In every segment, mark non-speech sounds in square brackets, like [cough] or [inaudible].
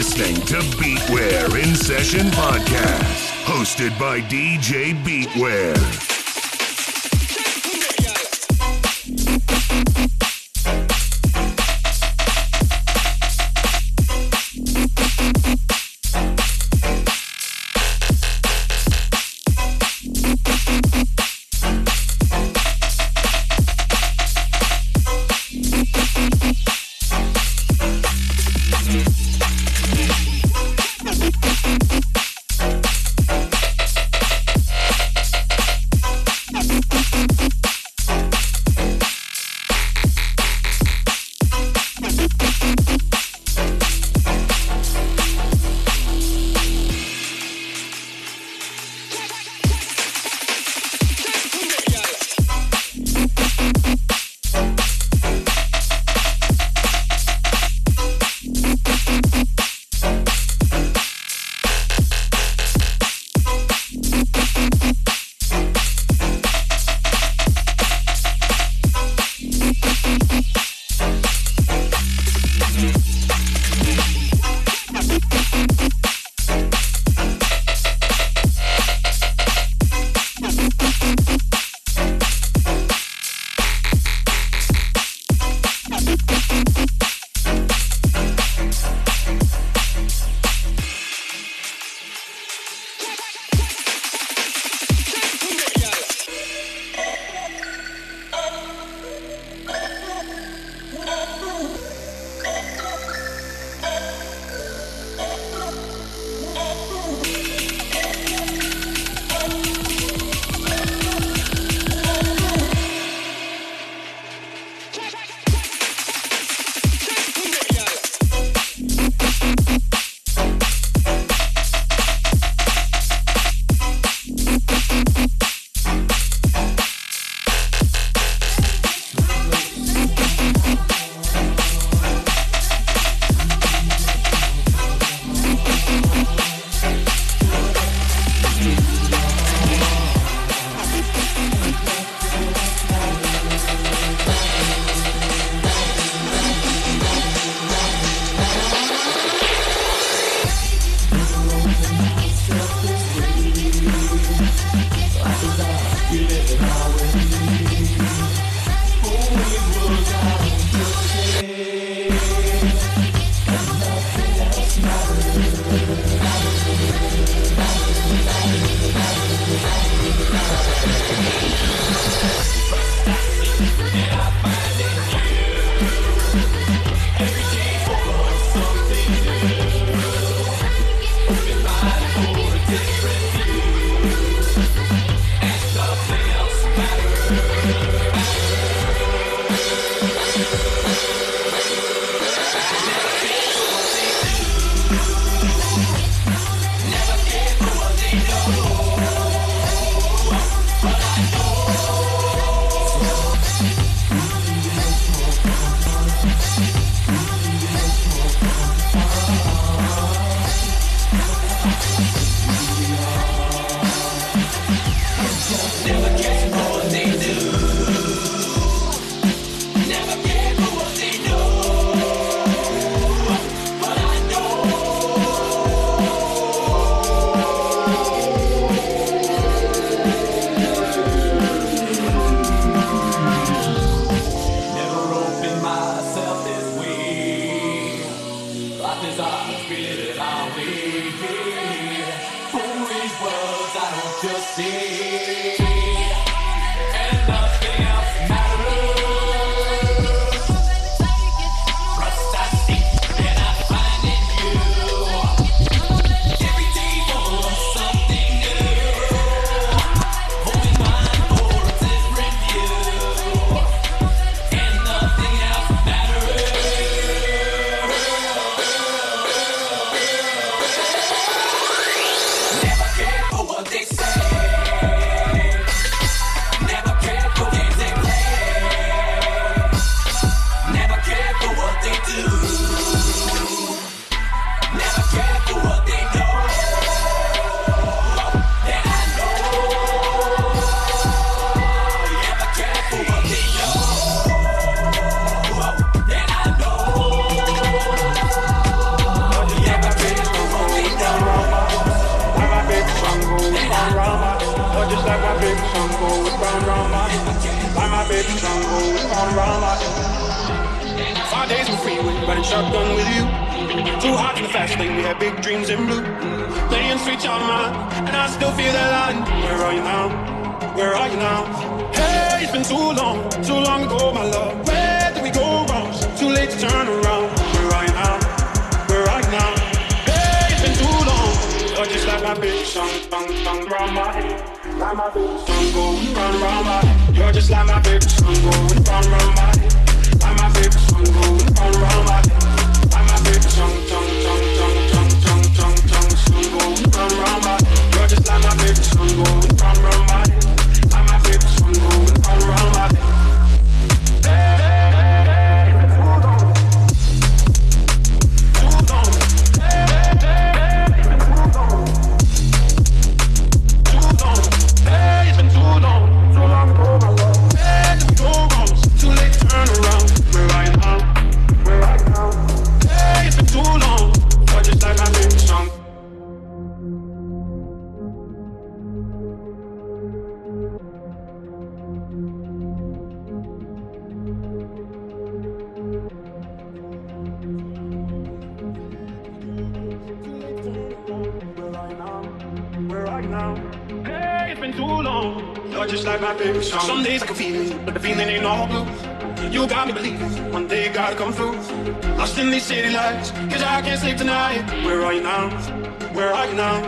listening to Beatware in Session Podcast, hosted by DJ Beatware. Some, some days I can feel it, but the feeling ain't all blue. You got me believing one day gotta come through. Lost in these city lights, cause I can't sleep tonight. Where are you now? Where are you now?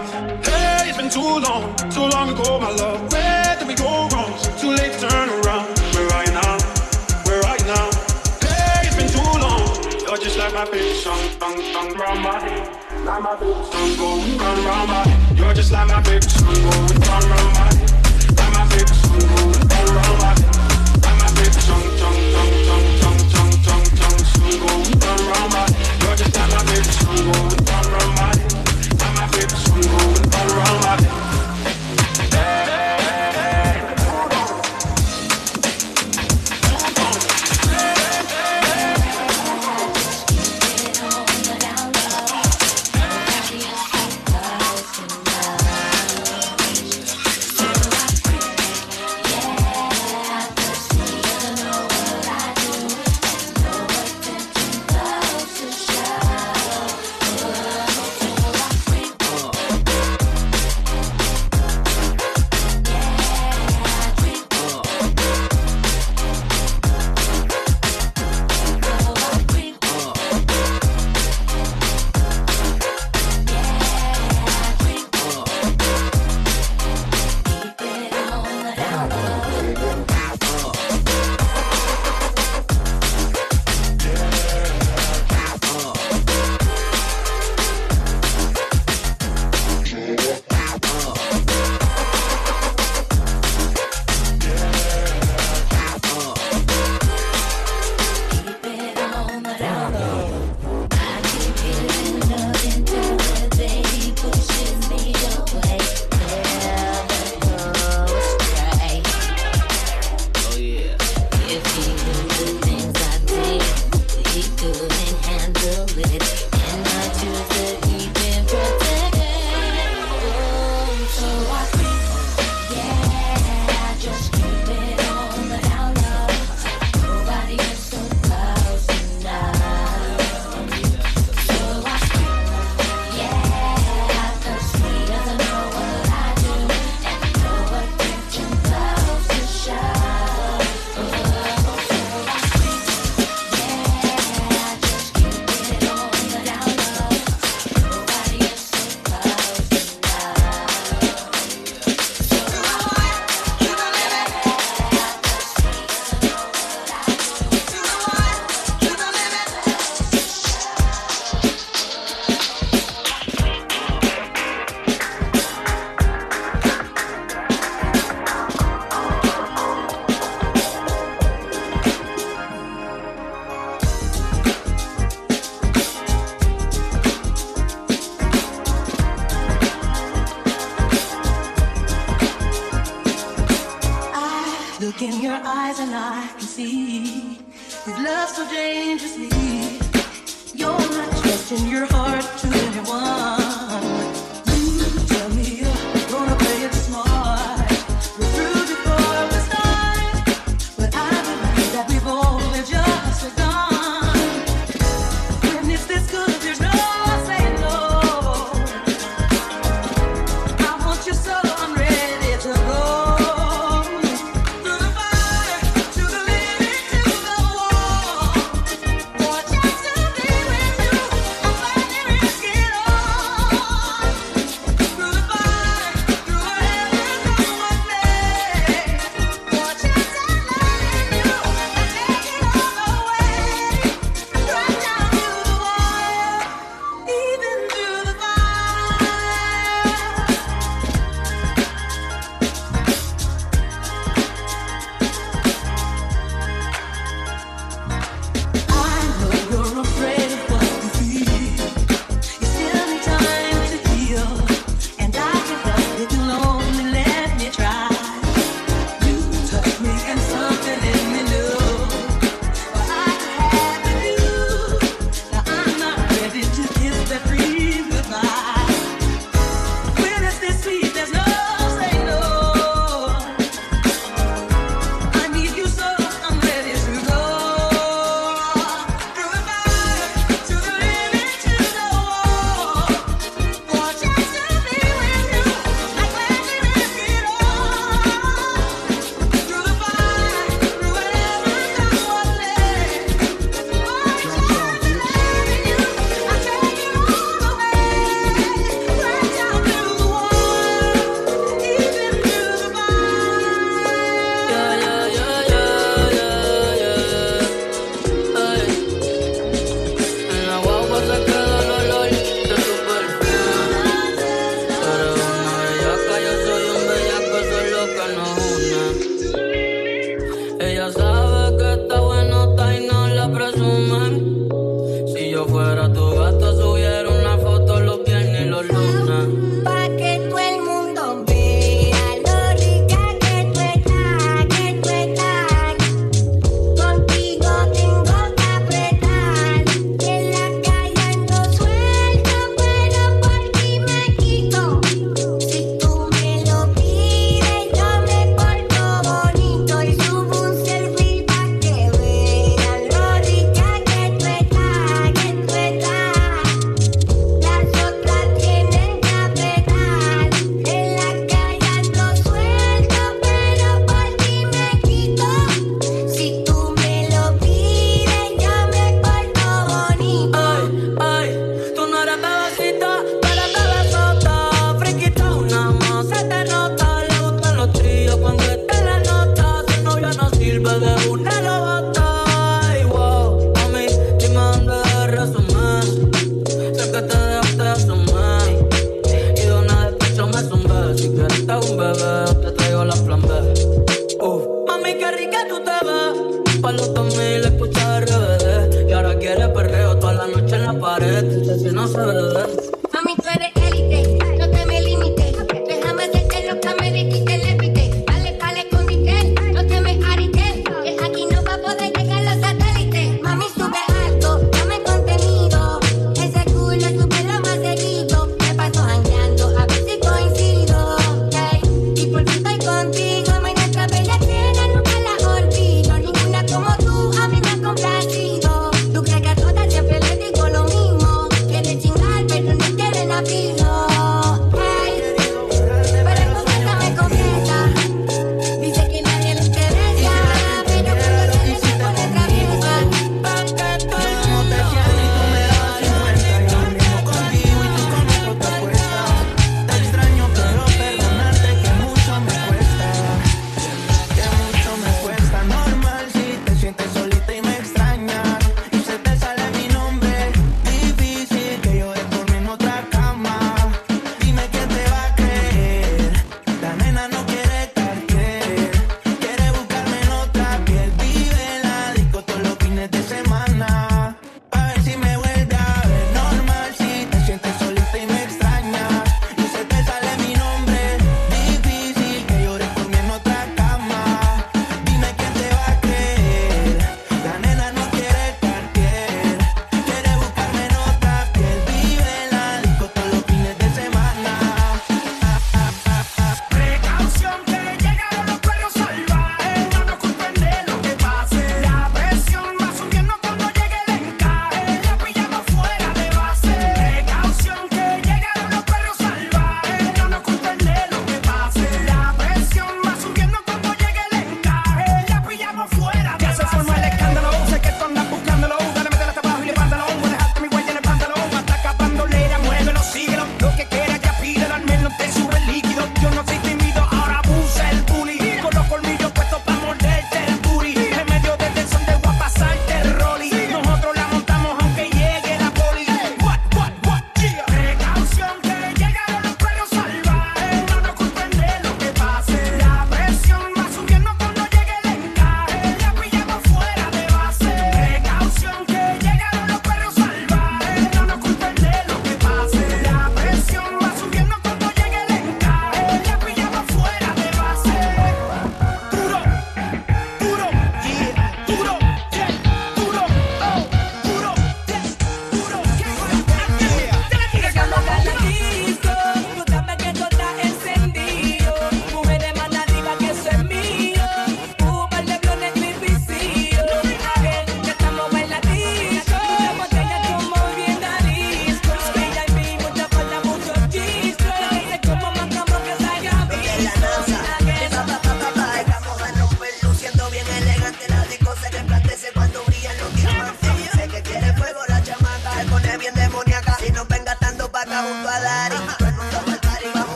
Hey, it's been too long, too long ago, my love. Where did we go wrong? Too late to turn around. Where are you now? Where are you now? Hey, it's been too long. You're just like my favorite song, song, song, round my head. Like my favorite song going round, round my. You're just like my favorite song going round, round my. Like my favorite song summer. You're just an original one. Run,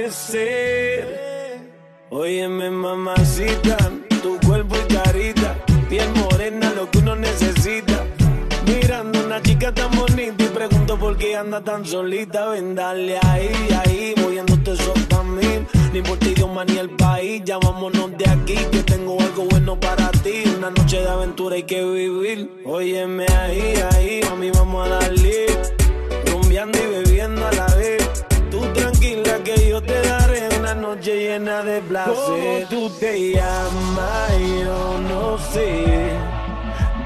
amanecer. Óyeme, mamacita, tu cuerpo y carita, piel morena, lo que uno necesita. Mirando una chica tan bonita y pregunto por qué anda tan solita. Ven, dale ahí, ahí, moviéndote eso mí. No importa idioma ni el país, ya vámonos de aquí, que tengo algo bueno para ti. Una noche de aventura hay que vivir. Óyeme ahí, ahí, mami, vamos a darle. Rumbeando y bebiendo a la que yo te daré una noche llena de placer. ¿Cómo tú te llamas? Yo no sé.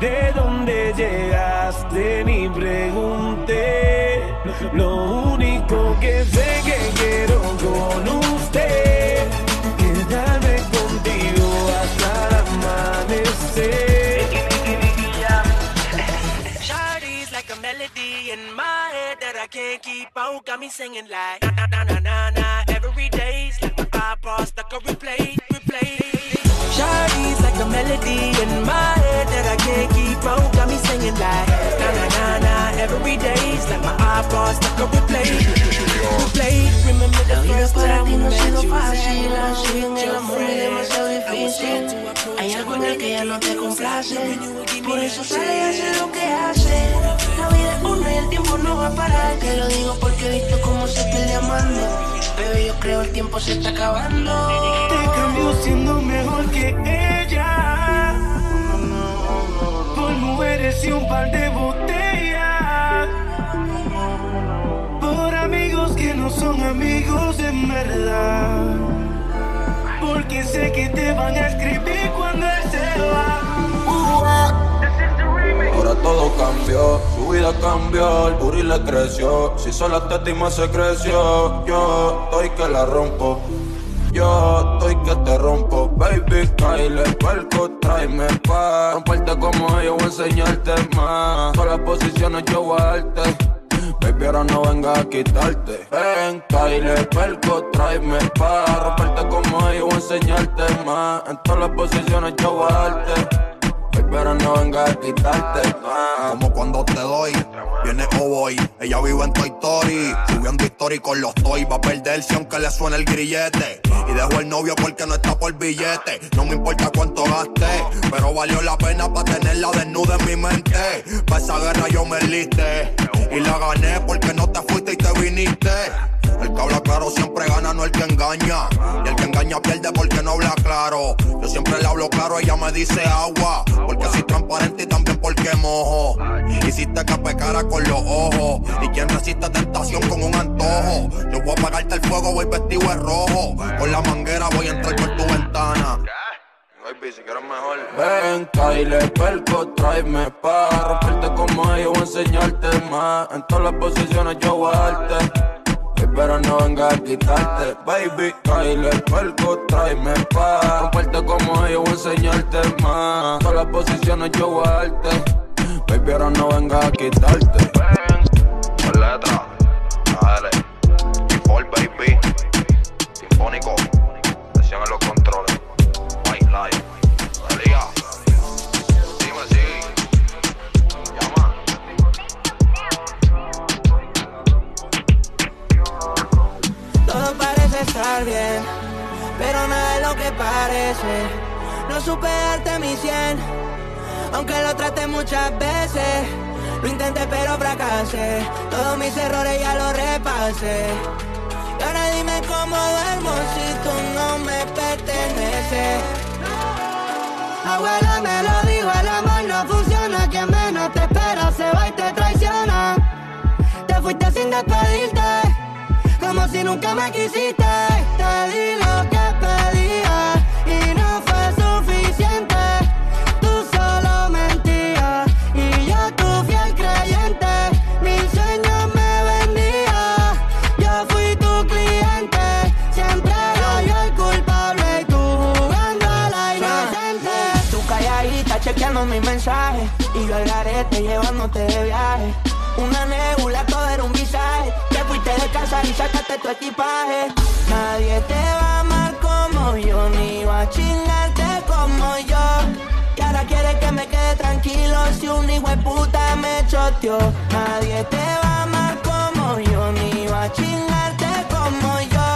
¿De dónde llegaste? Ni pregunté. Lo único que sé que quiero con usted. Quedarme contigo hasta el amanecer. In my head that I can't keep out. Got me singing like na na na na na. Every day's like my iPod stuck on replay, replay. Shawty's like a melody in my head that I can't keep out. Got me singing like na na na na. Every day's like my iPod stuck on replay, vida first para ti no ha sido fácil, así en el amor es demasiado difícil. Hay algo en el que ya no te complace, por eso sale y hace lo que hace. La vida es una y el tiempo no va a parar. Te lo digo porque he visto cómo se pierde amando. Pero yo creo el tiempo se está acabando. Te cambio siendo mejor que ella. Por mujeres y un par de botellas. Que no son amigos en verdad. Porque sé que te van a escribir cuando él se va. Ahora todo cambió, su vida cambió, el booty le creció. Si solo te estima se creció, yo estoy que la rompo. Yo estoy que te rompo, baby, Kyle, perco, tráeme pa' romperte como yo voy a enseñarte más. Todas las posiciones yo voy a darte. Baby, ahora no venga a quitarte. Ven, Kyle, perco, tráeme pa' romperte como yo voy a enseñarte más. En todas las posiciones yo voy. Ahora no venga a quitarte más. Como cuando te doy, viene o. Ella vive en Toy Story, subiendo story con los toy. Va a perderse aunque le suene el grillete. Y dejo el novio porque no está por billete. No me importa cuánto gaste, pero valió la pena para tenerla desnuda en mi mente. Pa' esa guerra yo me enlisté. Y la gané porque no te fuiste y te viniste. El que habla claro siempre gana, no el que engaña. Y el que engaña pierde porque no habla claro. Yo siempre le hablo claro, ella me dice agua. Porque soy transparente y también porque mojo. Hiciste que pecara con los ojos. Y quien resiste tentación con un antojo. Yo voy a apagarte el fuego, voy vestido de rojo. Con la manguera voy a entrar por tu ventana. Baby, si quieres mejor. Ven, Kyle, perco, tráeme pa' romperte como yo voy a enseñarte más. En todas las posiciones yo voy a darte. Pero no venga a quitarte, baby. Kyle, perco, tráeme pa' romperte como yo voy a enseñarte más. Todas las posiciones yo voy a darte. Baby, ahora no venga a quitarte. Ven, por letra. Dale. Default, baby. Sinfónico. Presión en los estar bien, pero nada es lo que parece. No supe darte mi cien, aunque lo traté muchas veces. Lo intenté pero fracasé, todos mis errores ya los repasé. Y ahora dime cómo duermo si tú no me perteneces. Abuela me lo dijo, el amor no funciona, quien menos te espera se va y te traiciona. Te fuiste sin despedirte como si nunca me quisiste. Te di lo que pedía y no fue suficiente. Tú solo mentías y yo tu fiel creyente. Mis sueños me vendía, yo fui tu cliente. Siempre era yo el culpable y tú jugando a la inocente. Tú calladita chequeando mis mensajes y yo al garete llevándote de viaje. Una nebula, todo era un visaje. De casa y sacaste tu equipaje. Nadie te va a amar como yo, ni va a chingarte como yo. Y ahora quieres que me quede tranquilo si un hijo de puta me choteó. Nadie te va a amar como yo, ni va a chingarte como yo.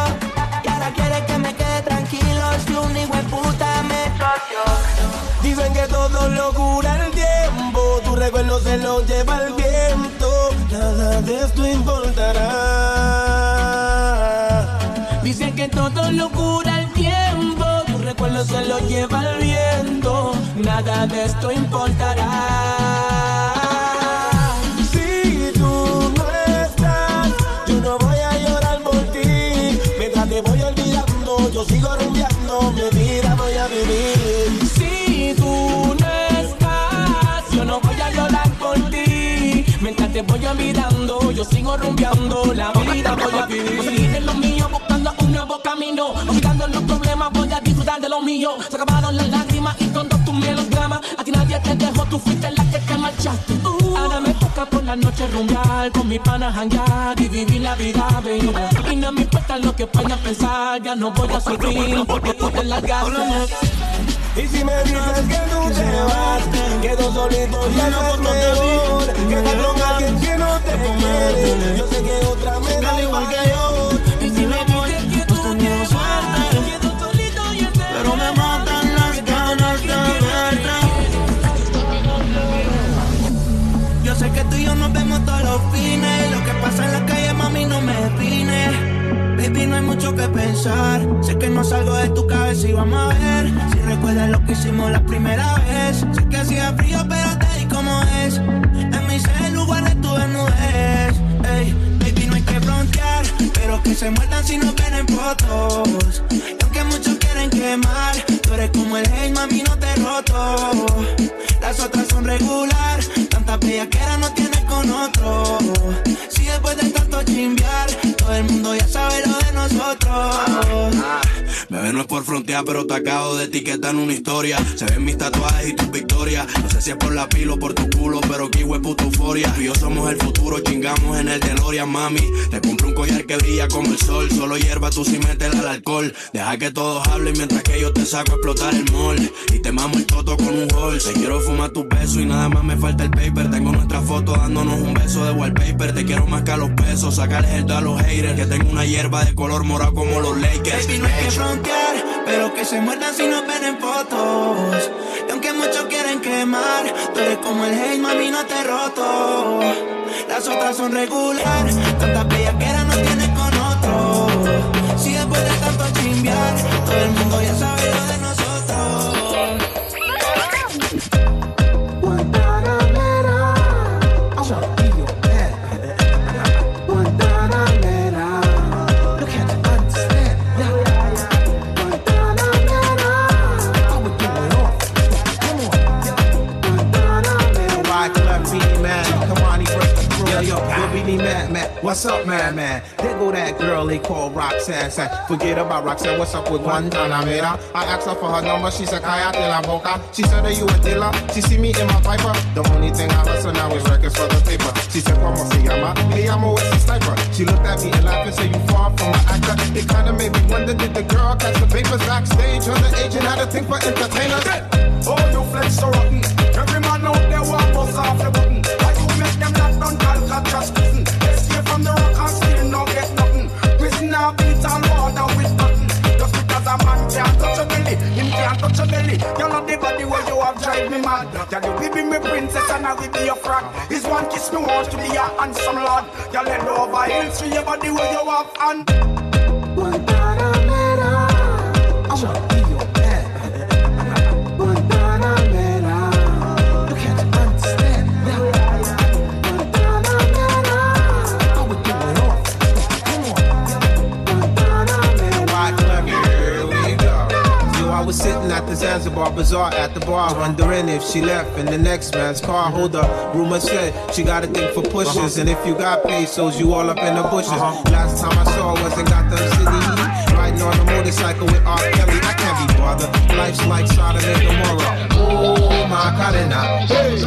Y ahora quieres que me quede tranquilo si un hijo de puta me choteó. Dicen que todo lo cura el tiempo, tu recuerdo se lo lleva el viento, nada de esto importará. Que todo lo cura el tiempo, tu recuerdo se lo lleva el viento, nada de esto importará. Si tú no estás, yo no voy a llorar por ti, mientras te voy olvidando, yo sigo rumbeando, mi vida voy a vivir. Si tú no estás, yo no voy a llorar por ti. Mientras te voy olvidando, yo sigo rumbeando, la vida voy a vivir. Nuevo camino. Olvidando los problemas, voy a disfrutar de lo mío. Se acabaron las lágrimas y todos tus melodramas. A ti nadie te dejó, tú fuiste la que te marchaste. Ahora me toca por la noche rumbear, con mi pana janguear y vivir la vida, baby. Y no me importa lo que puedan pensar, ya no voy a sufrir porque tú te largaste. Y si me dices que tú te vas, quedo solito y eso es mejor Que estar con alguien que no te quiere Yo sé que otra me da igual que yo Y si me Pero me matan las ganas de verte Yo sé que tú y yo nos vemos todos los fines. Lo que pasa en la calle, mami, no me define. Baby, no hay mucho que pensar. Sé que no salgo de tu cabeza y vamos a ver. Si recuerdas lo que hicimos la primera vez. Sé que hacía frío, pero te di como es. En mi celu guardé tu desnudez. Ey, baby, no hay que frontear. Pero que se muerdan si no ven en fotos. Quieren quemar, tú eres como el hate, mami, no te roto. Las otras son regular, tanta bellaquera no tienes con otro. Si después de tanto chimbear, todo el mundo ya sabe lo de nosotros. Bebé, no es por frontear, pero te acabo de etiquetar en una historia. Se ven mis tatuajes y tus victorias. No sé si es por la pila o por tu culo, pero que es puta euforia. Tú y yo somos el futuro, chingamos en el DeLorean, mami. Te compré un collar que brilla como el sol. Solo hierba, tú sí métela al alcohol. Deja que todos hablen mientras que yo te saco a explotar el mall. Y te mamo el toto con un hall. Te quiero fumar tus besos y nada más me falta el paper. Tengo nuestra foto dándonos un beso de wallpaper. Te quiero más que los pesos, sacarles el a los haters. Que tengo una hierba de color morado como los Lakers. Baby, no hay que frontear, pero que se muerdan si nos ven en fotos. Y aunque muchos quieren quemar, tú eres como el hate, mami, no te roto. Las otras son regular, tantas bellaqueras no tienes todo el mundo ya sabe up, man, man? There go that girl they call Roxanne. Forget about Roxanne, what's up with Guantanamera? I asked her for her number, she said, Kayate la boca. She said, are you a dealer? She see me in my Viper. The only thing I hustle now is records for the paper. She said, como se llama? Me llamo Wesley Sniper. She looked at me and laughed and said, you far from an actor. It kinda made me wonder, did the girl catch the papers backstage? Her the agent had a thing for entertainers. Oh, you flex so rotten. Every man out there want off the belly. You're not the body where you have drive me mad. Tell you we be me princess and I will be your frack. This one kiss me wants to be a handsome lad. You let over hills for your body where you have and. Here the Zanzibar Bazaar at the bar, wondering if she left in the next man's car. Hold up, rumor said she got a thing for pushers, and if you got pesos, you all up in the bushes. Uh-huh. Last time I saw was in Gotham City, riding on a motorcycle with R. Kelly. I can't be bothered. Life's like Sodom and Gomorrah. Oh my cadena. Hey,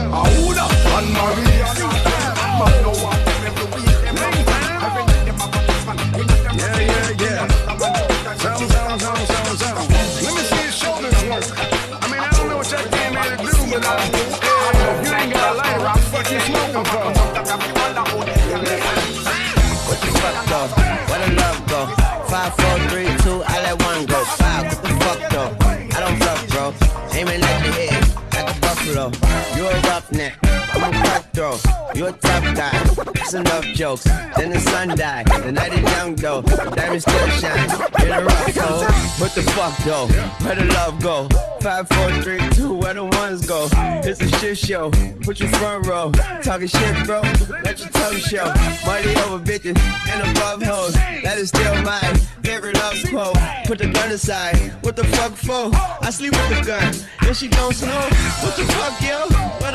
It's enough jokes. Then the sun died. The night is young though. Diamonds still shine. In a rough coat. What the fuck though? Where the love go? Five, four, three, two, where the ones go? It's a shit show. Put your front row. Talking shit, bro. Let your tongue show. Money over bitches and above hoes. That is still my favorite love quote. Put the gun aside. What the fuck for? I sleep with the gun. And she don't snow. What the fuck, yo? Love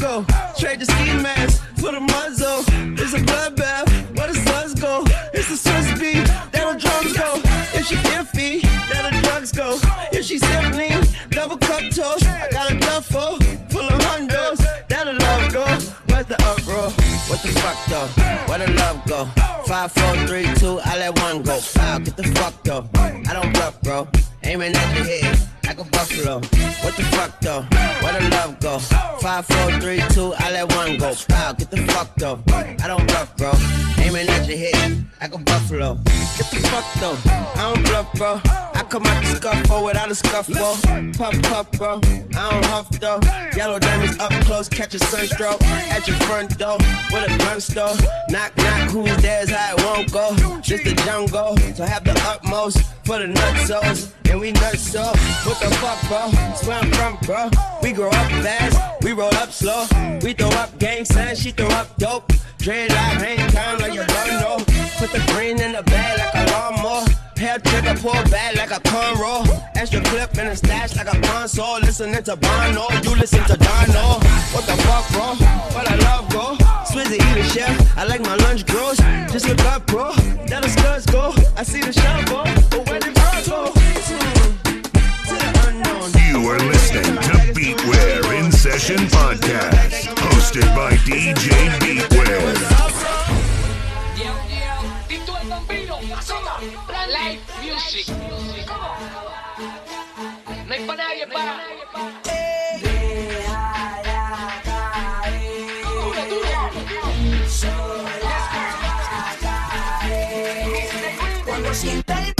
go? Trade the ski mask for the muzzle. It's a bloodbath. Where the suns go? It's the Swiss beat. That'll drums go. If she iffy, that the drugs go. If she simply double cup toast, I got a duffel full of hundos. That'll love go. Where's the uproar? What the fuck though? Where the love go? Five, four, three, two, I let one go. Foul, get the fuck though. I don't bluff, bro. Aiming at the head like a buffalo. What the fuck though? Where the love go? Five, four, three, two, I let one go. Foul, get the fuck though. I don't bluff, bro. Aiming at your head like a buffalo. Get the fuck though. I don't bluff, bro. I come out the scuffle oh, without a scuffle. Puff, puff, bro. I don't huff though. Yellow diamonds up close, catch a sunstroke at your front door with a gun store. Knock, knock, who's there's how it won't go. Just the jungle, so have the utmost for the nutsos. And we nuts so. What the fuck, bro? That's where I'm from, bro. We grow up fast, we roll up slow. We throw up gang signs, she throw up dope. Dreadlock, hang down like you don't know. Put the green in the bag like a lawnmower. Hair trigger, pull back like a cornrow. Extra clip in a stash like a console. Listening to Bono, you listen to Dono. What the fuck, bro? What I love, go. Swizzy eat a chef. I like my lunch gross. Just look up, bro. That the studs go. I see the shovel, but where the girls go? You are listening to Beatware in Session Podcast, hosted by DJ Beatware. Music. No hay pa' nadie, pa. Sienta el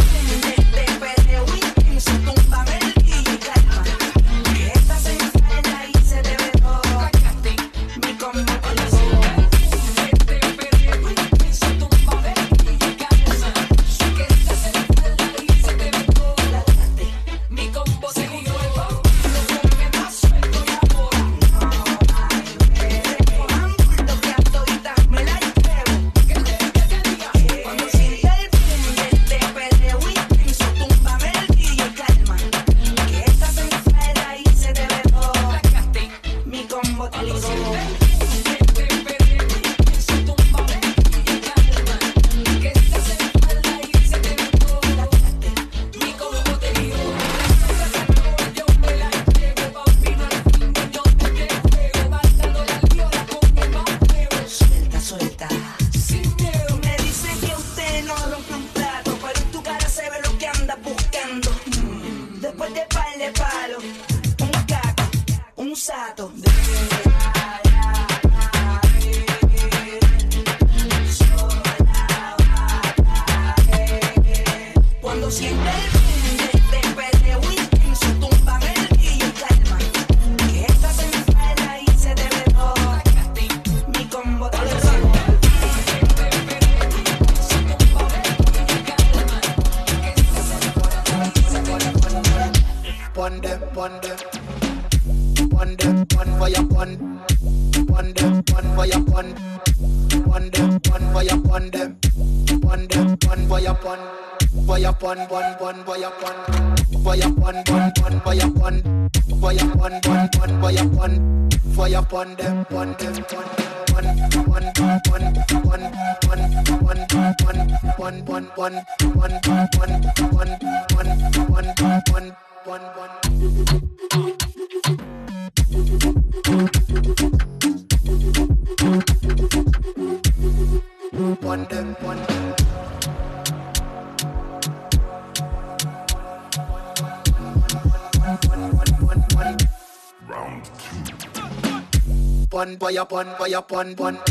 fire pon pon.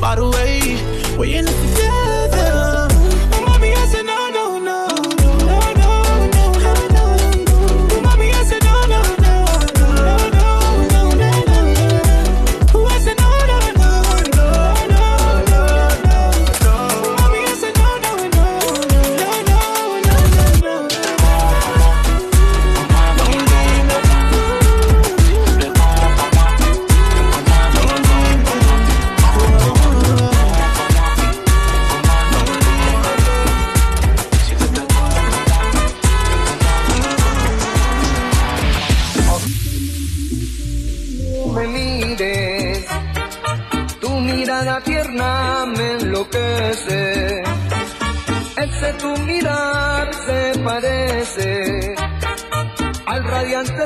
By the way, we're in together.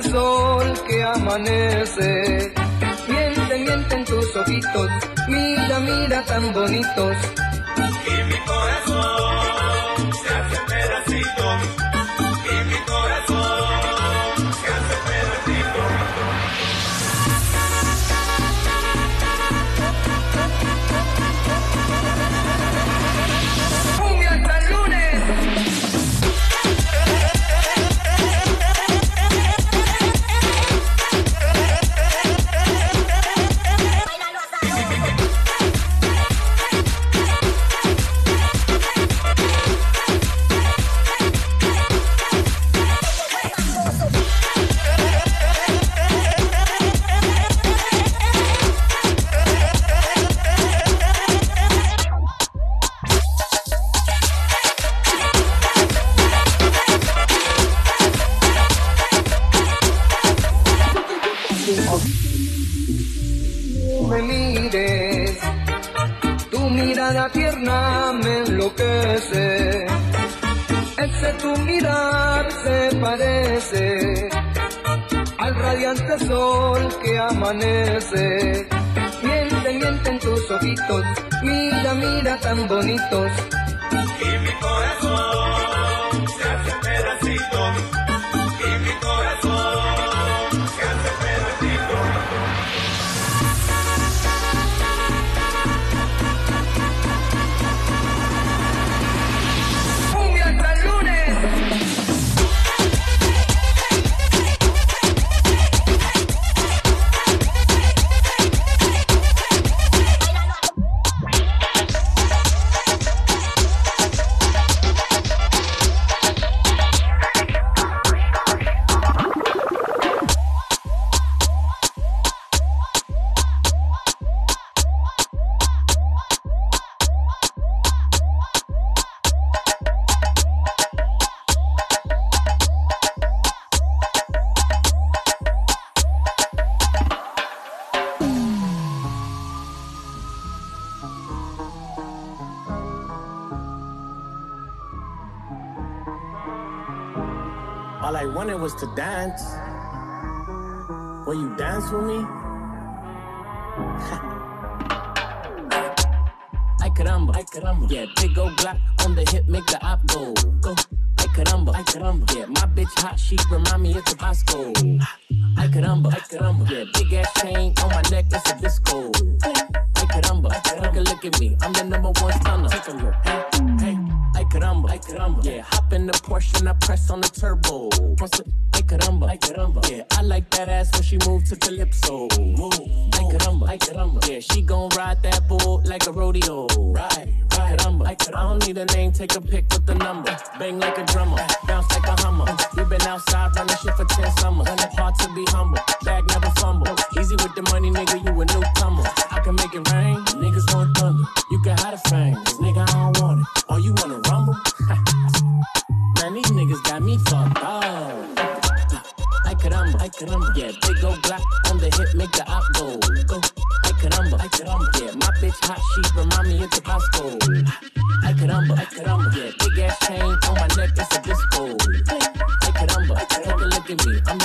Sol que amanece. Miente, miente en tus ojitos, mira, mira tan bonitos. All I wanted was to dance. Will you dance with me? [laughs] Ay caramba, ay caramba. Yeah, big old Glock on the hip, make the op go. Go. Ay caramba, ay caramba. Yeah, my bitch hot, she remind me of Tabasco. Ay caramba, ay caramba. Yeah, big ass chain on my neck, it's a disco. Ay caramba, caramba. Take look at me, I'm the number one stunner. Take a look, hey. Caramba, ay caramba. Yeah, hop in the Porsche and I press on the turbo. Press it, caramba, ay caramba. Yeah, I like that ass when she move to calypso. Move, ay caramba, ay caramba. Yeah, she gon' ride that bull like a rodeo. Right, ay caramba, ay caramba. I don't need a name, take a pic with the number. Bang like a drummer, bounce like a hummer. We been outside running shit for 10 summers. Hard to be humble, bag never fumble. Easy with the money, nigga, you a newcomer. I can make it rain, niggas want thunder. You can hide a frame, cause nigga, I don't want it. Oh, you wanna rumble? [laughs] Man, these niggas got me fucked up. Caramba. Yeah, big old black on the hip, make the op go. Go. Ay caramba, ay caramba. Yeah, my bitch hot, she remind me of Tabasco. Ay caramba, ay caramba. Yeah, big ass chain on my neck, it's a disco. Ay caramba. Take a look at me, I'm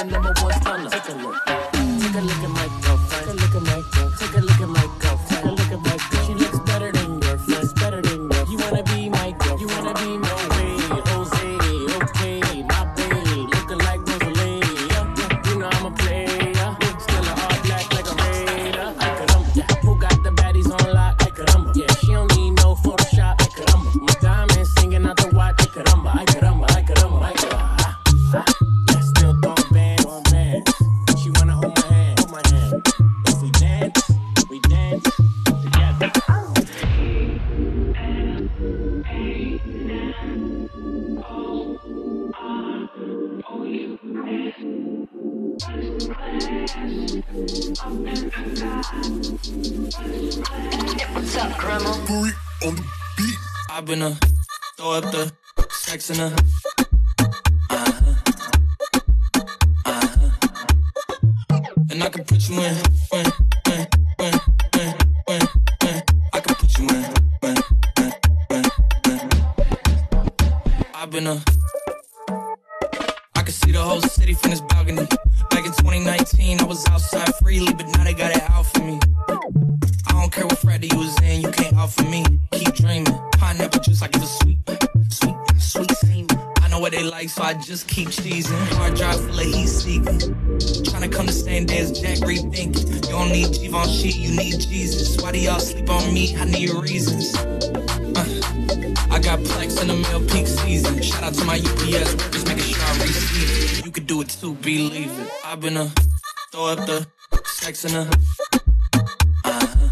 Throw up the sex in her. Uh-huh.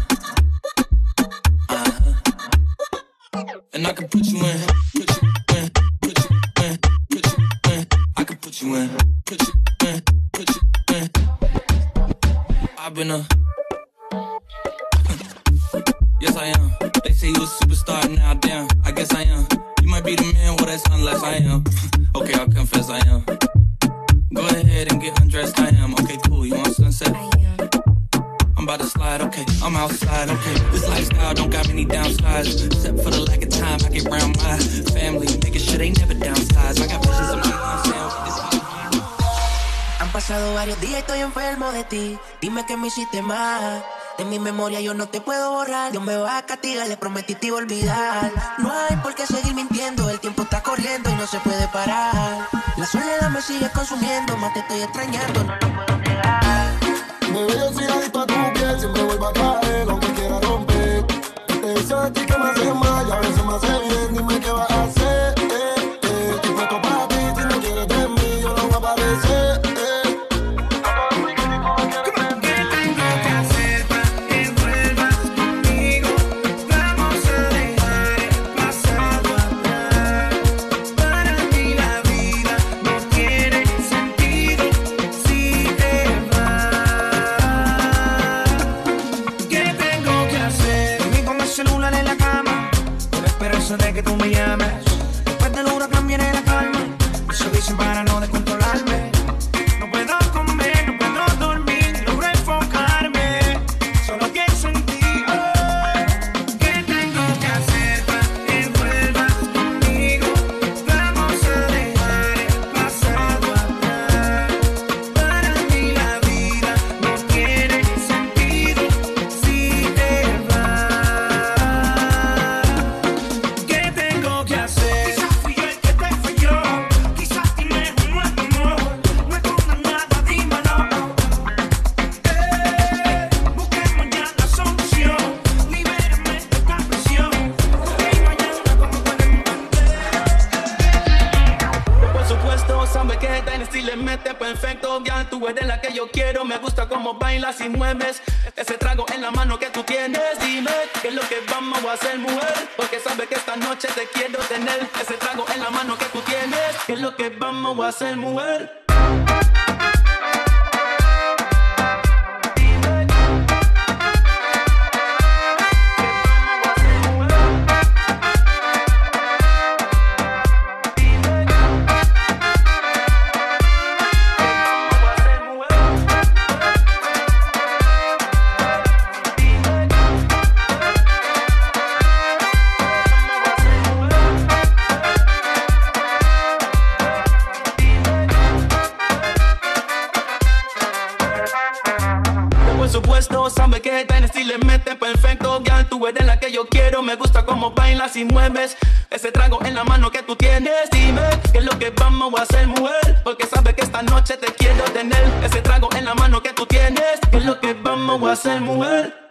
Uh-huh. uh-huh. And I can put you in, put you in, put you in, put you in. I can put you in. Dime que me hiciste más. De mi memoria yo no te puedo borrar. Dios me va a castigar, le prometí te iba a olvidar. No hay por qué seguir mintiendo. El tiempo está corriendo y no se puede parar. La soledad me sigue consumiendo. Más te estoy extrañando, no lo puedo negar. Bebé, yo soy adicto a tu piel. Siempre vuelvo a caer, eh, aunque quiera romper. Te deseo que me hace mal y a veces me hace bien. Dime que va puesto. Sabe que tan si le mete perfecto. Girl, tú eres la que yo quiero. Me gusta cómo bailas y mueves. Ese trago en la mano que tú tienes. Dime qué es lo que vamos a hacer, mujer. Porque sabe que esta noche te quiero tener. Ese trago en la mano que tú tienes. ¿Qué es lo que vamos a hacer, mujer?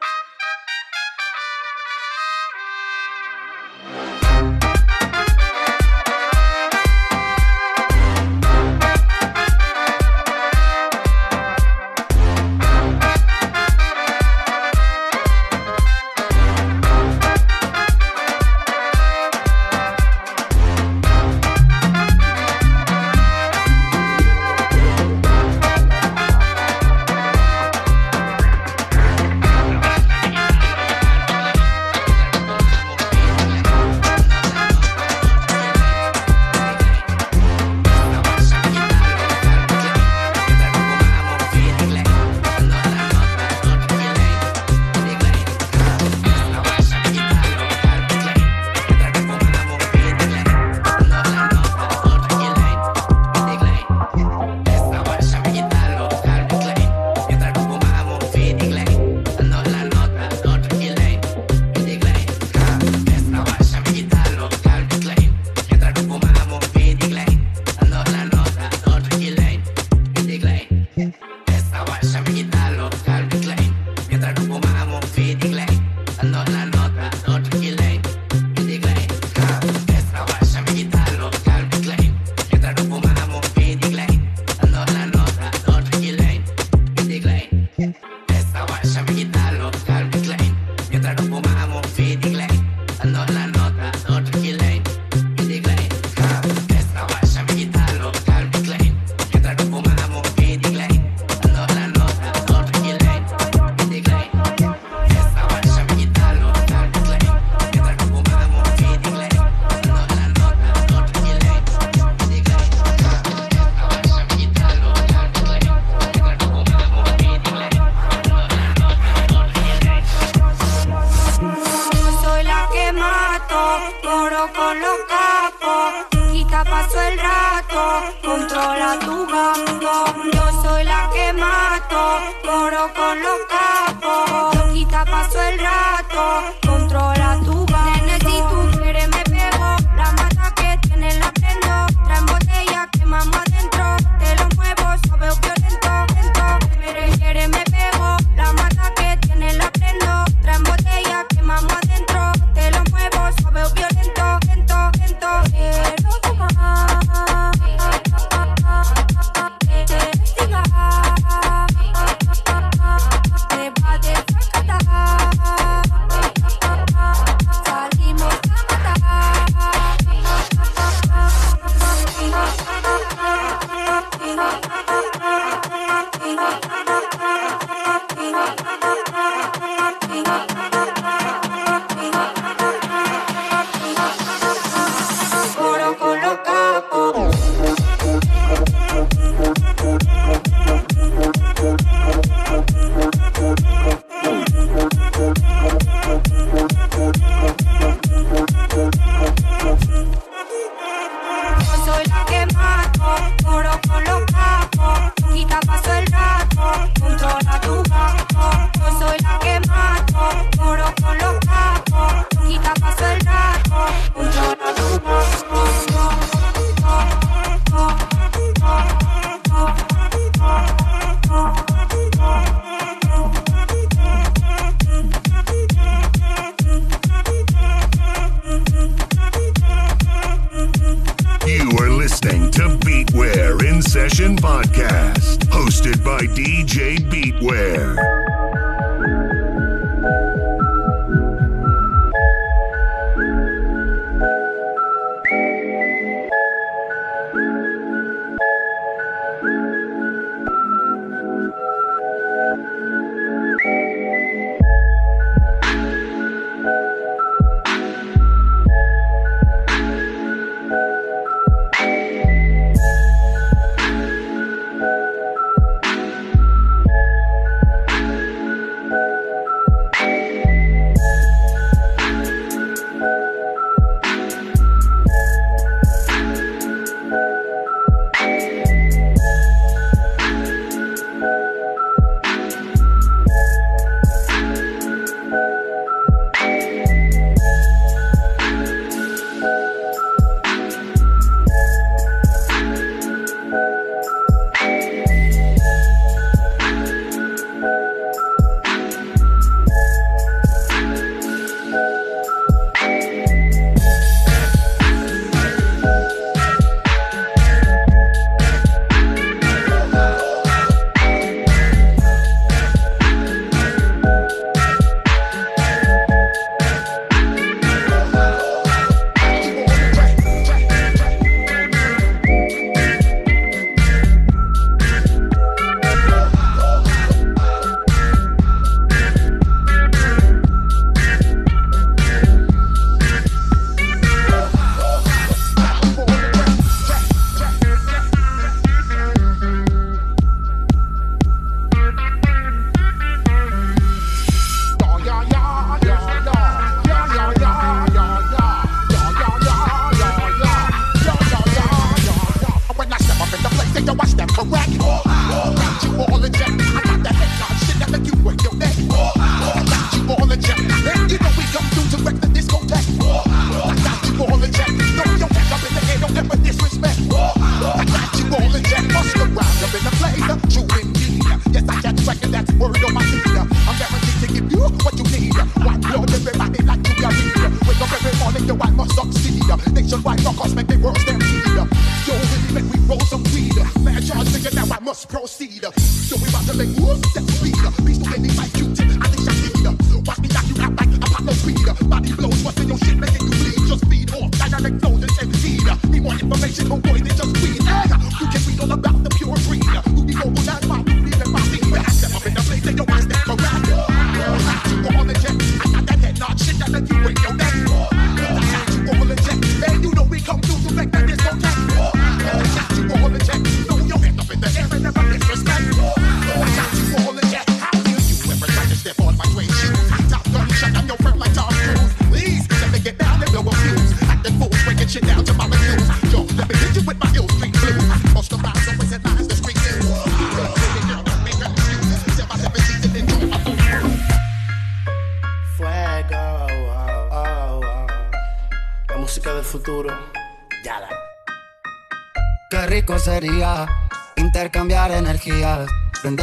Thank you.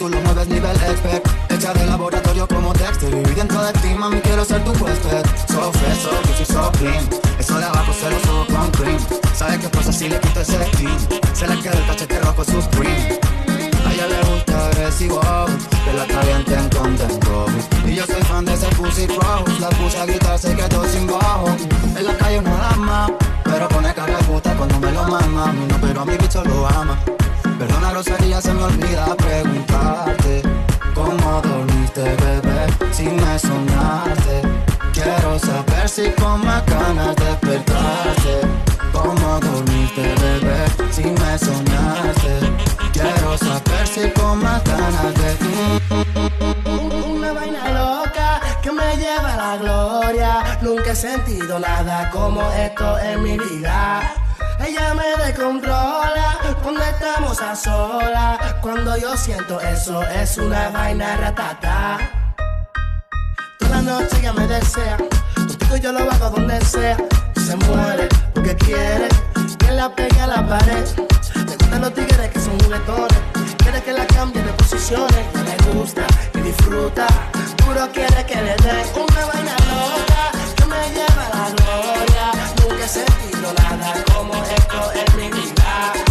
tú lo mueves nivel expert Hecha de laboratorio como Dexter. Vivir dentro de ti, mami, quiero ser tu huésped. So fresh, so juicy, so clean. Eso de abajo se lo subo con cream. ¿Sabes qué pasa si le quito ese skin? Se le queda el cachete rojo supreme a ella le gusta agresivo, que la calienten con dembow Y yo soy fan de ese pussy cross La puse a gritar, se quedó sin bajo. En la calle una dama, pero pone cara puta cuando me lo mama. A mí no, pero a mi bicho lo ama Perdona grosería, se me olvida preguntarte ¿Cómo dormiste, bebé? Si me soñaste Quiero saber si con más ganas despertaste ¿Cómo dormiste, bebé? Si me soñaste Quiero saber si con más ganas de Una vaina loca que me lleva a la gloria. Nunca he sentido nada como esto en mi vida. Ella me descontrola cuando estamos a solas. Cuando yo siento eso, es una vaina ratata. Toda la noche ella me desea. Contigo yo lo hago donde sea. Se muere porque quiere que la pegue a la pared. Le gustan los tigres que son juguetones. Quiere que la cambie de posiciones. Le gusta y disfruta. Puro quiere que le dé una vaina loca que me lleva a la gloria. Sentido nada como esto en mi vida.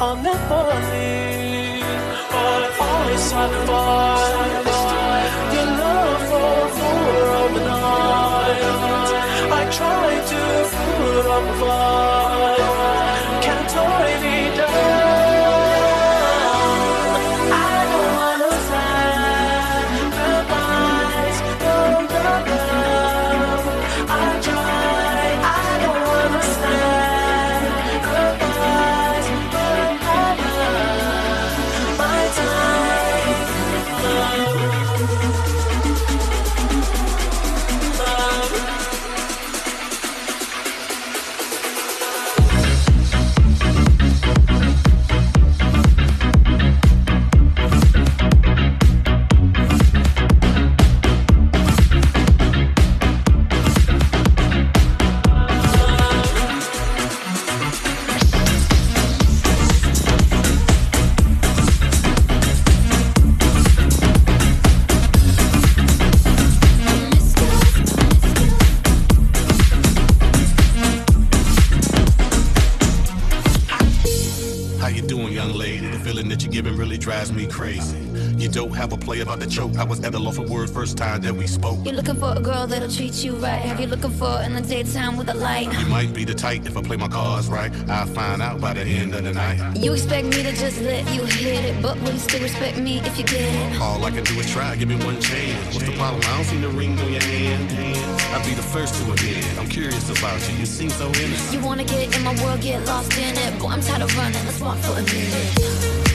on the morning. Always on. Your love for fool of the night. I try to fool that we spoke. You're looking for a girl that'll treat you right. Have you looking for in the daytime with a light? You might be the type if I play my cards right. I'll find out by the end of the night. You expect me to just let you hit it, but will you still respect me if you get it? All I can do is try, give me one chance. What's the problem? I don't see the ring on your hand. I'll be the first to admit it. I'm curious about you. You seem so innocent. You wanna get in my world, get lost in it. Boy, I'm tired of running. Let's walk for a minute.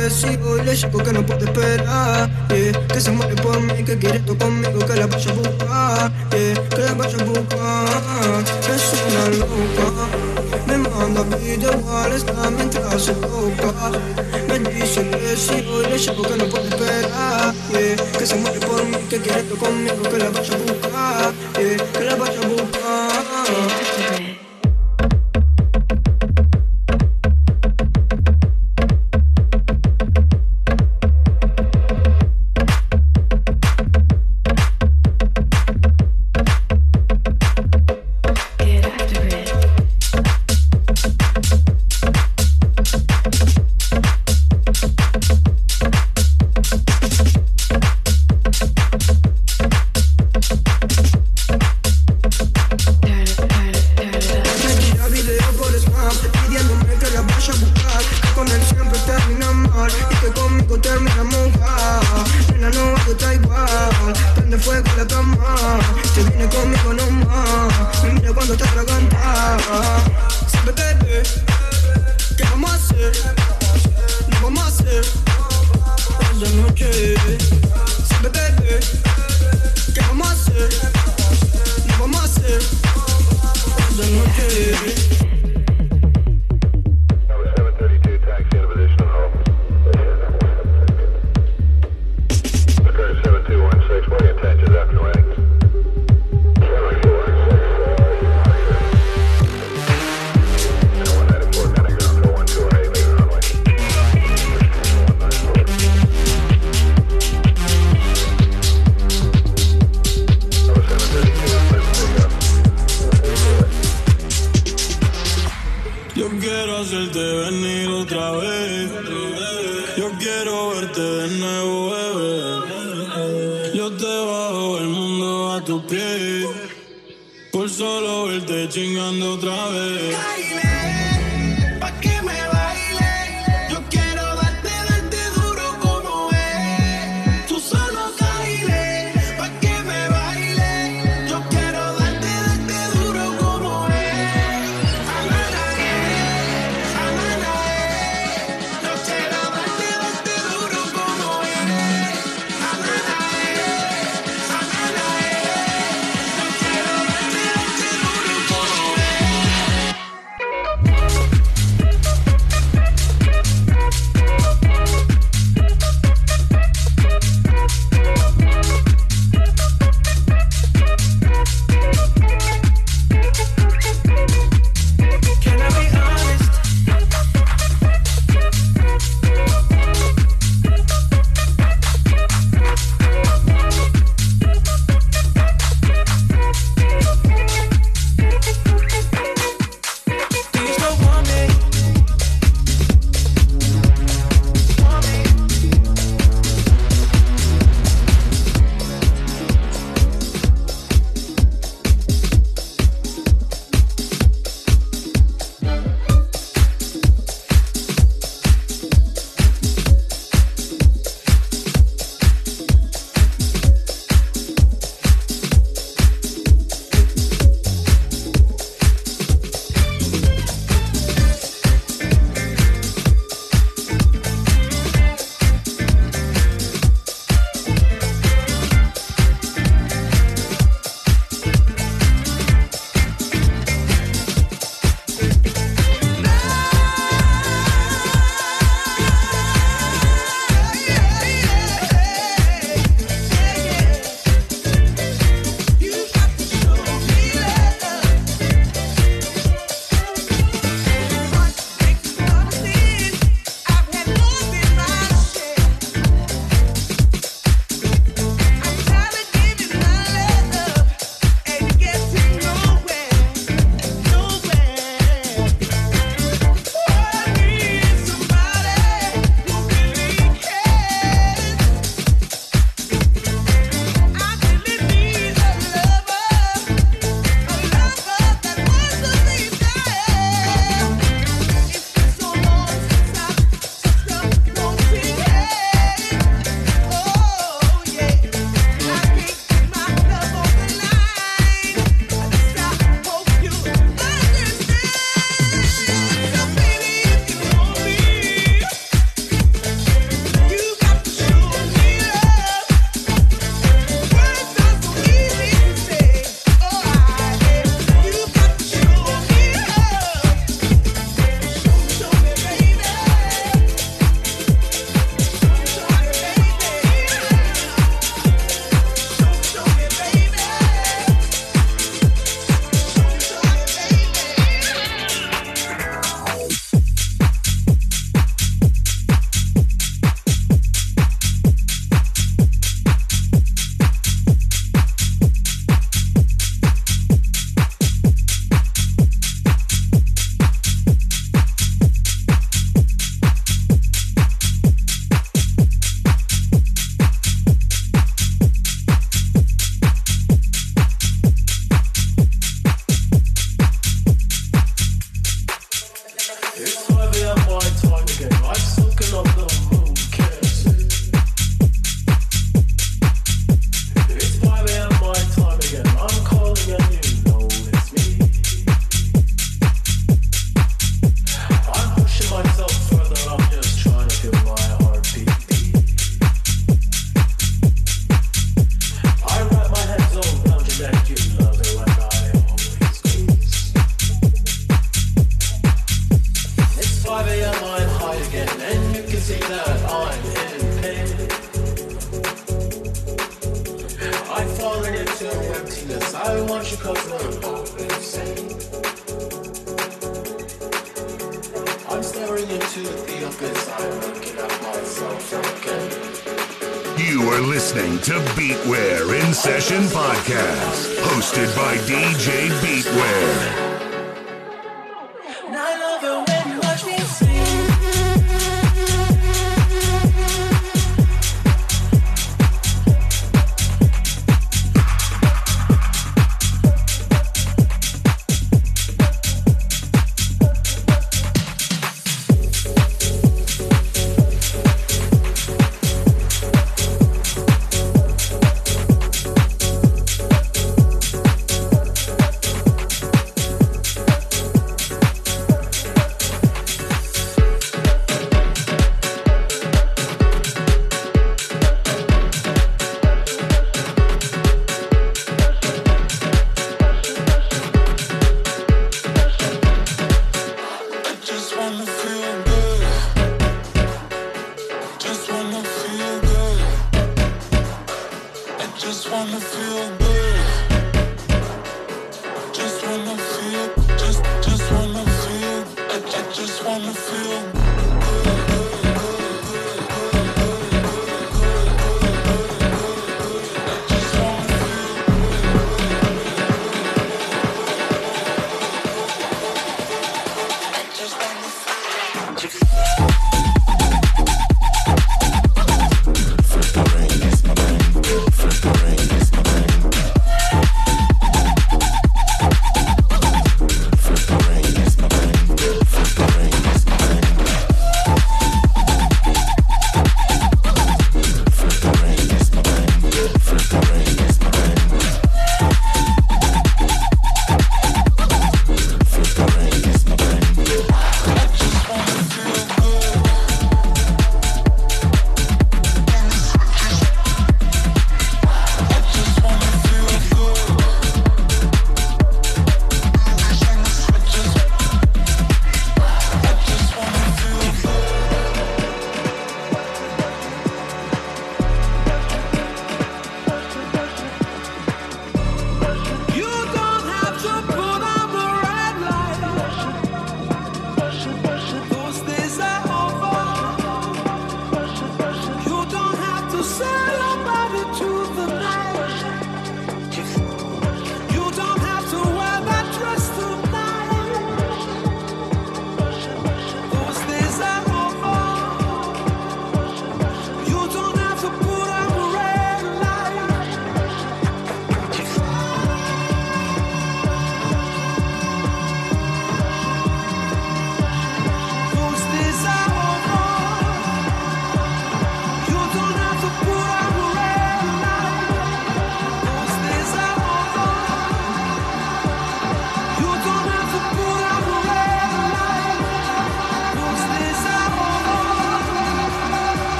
I see recibo el eco que no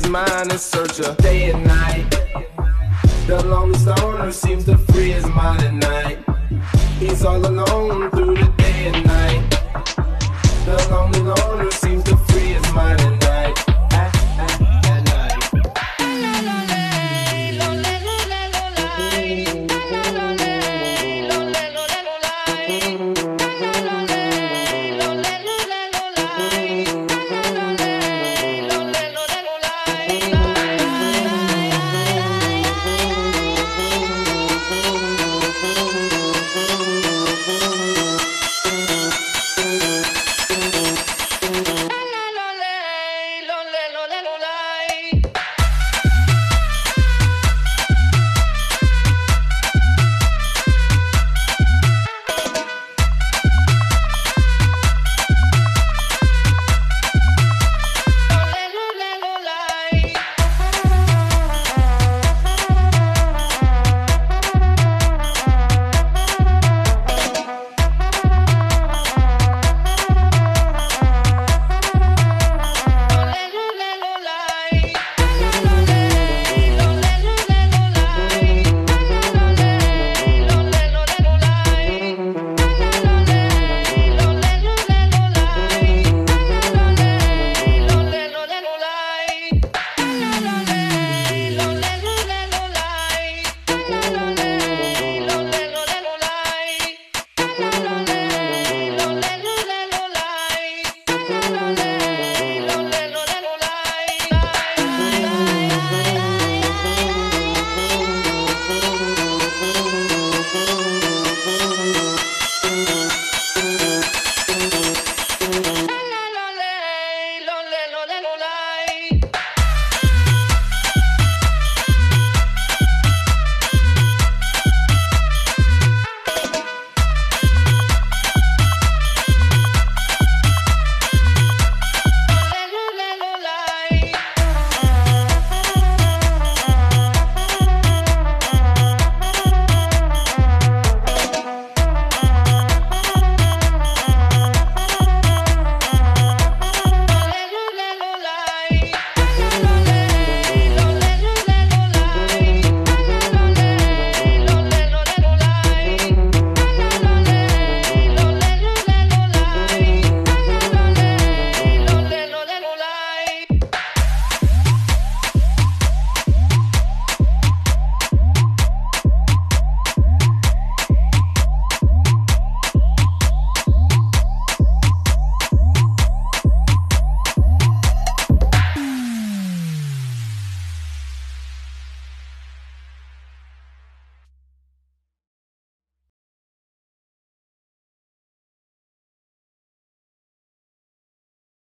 his mind in search of day and night. The lonely loner seems to free his mind at night. He's all alone through the day and night. The lonely loner seems to free his mind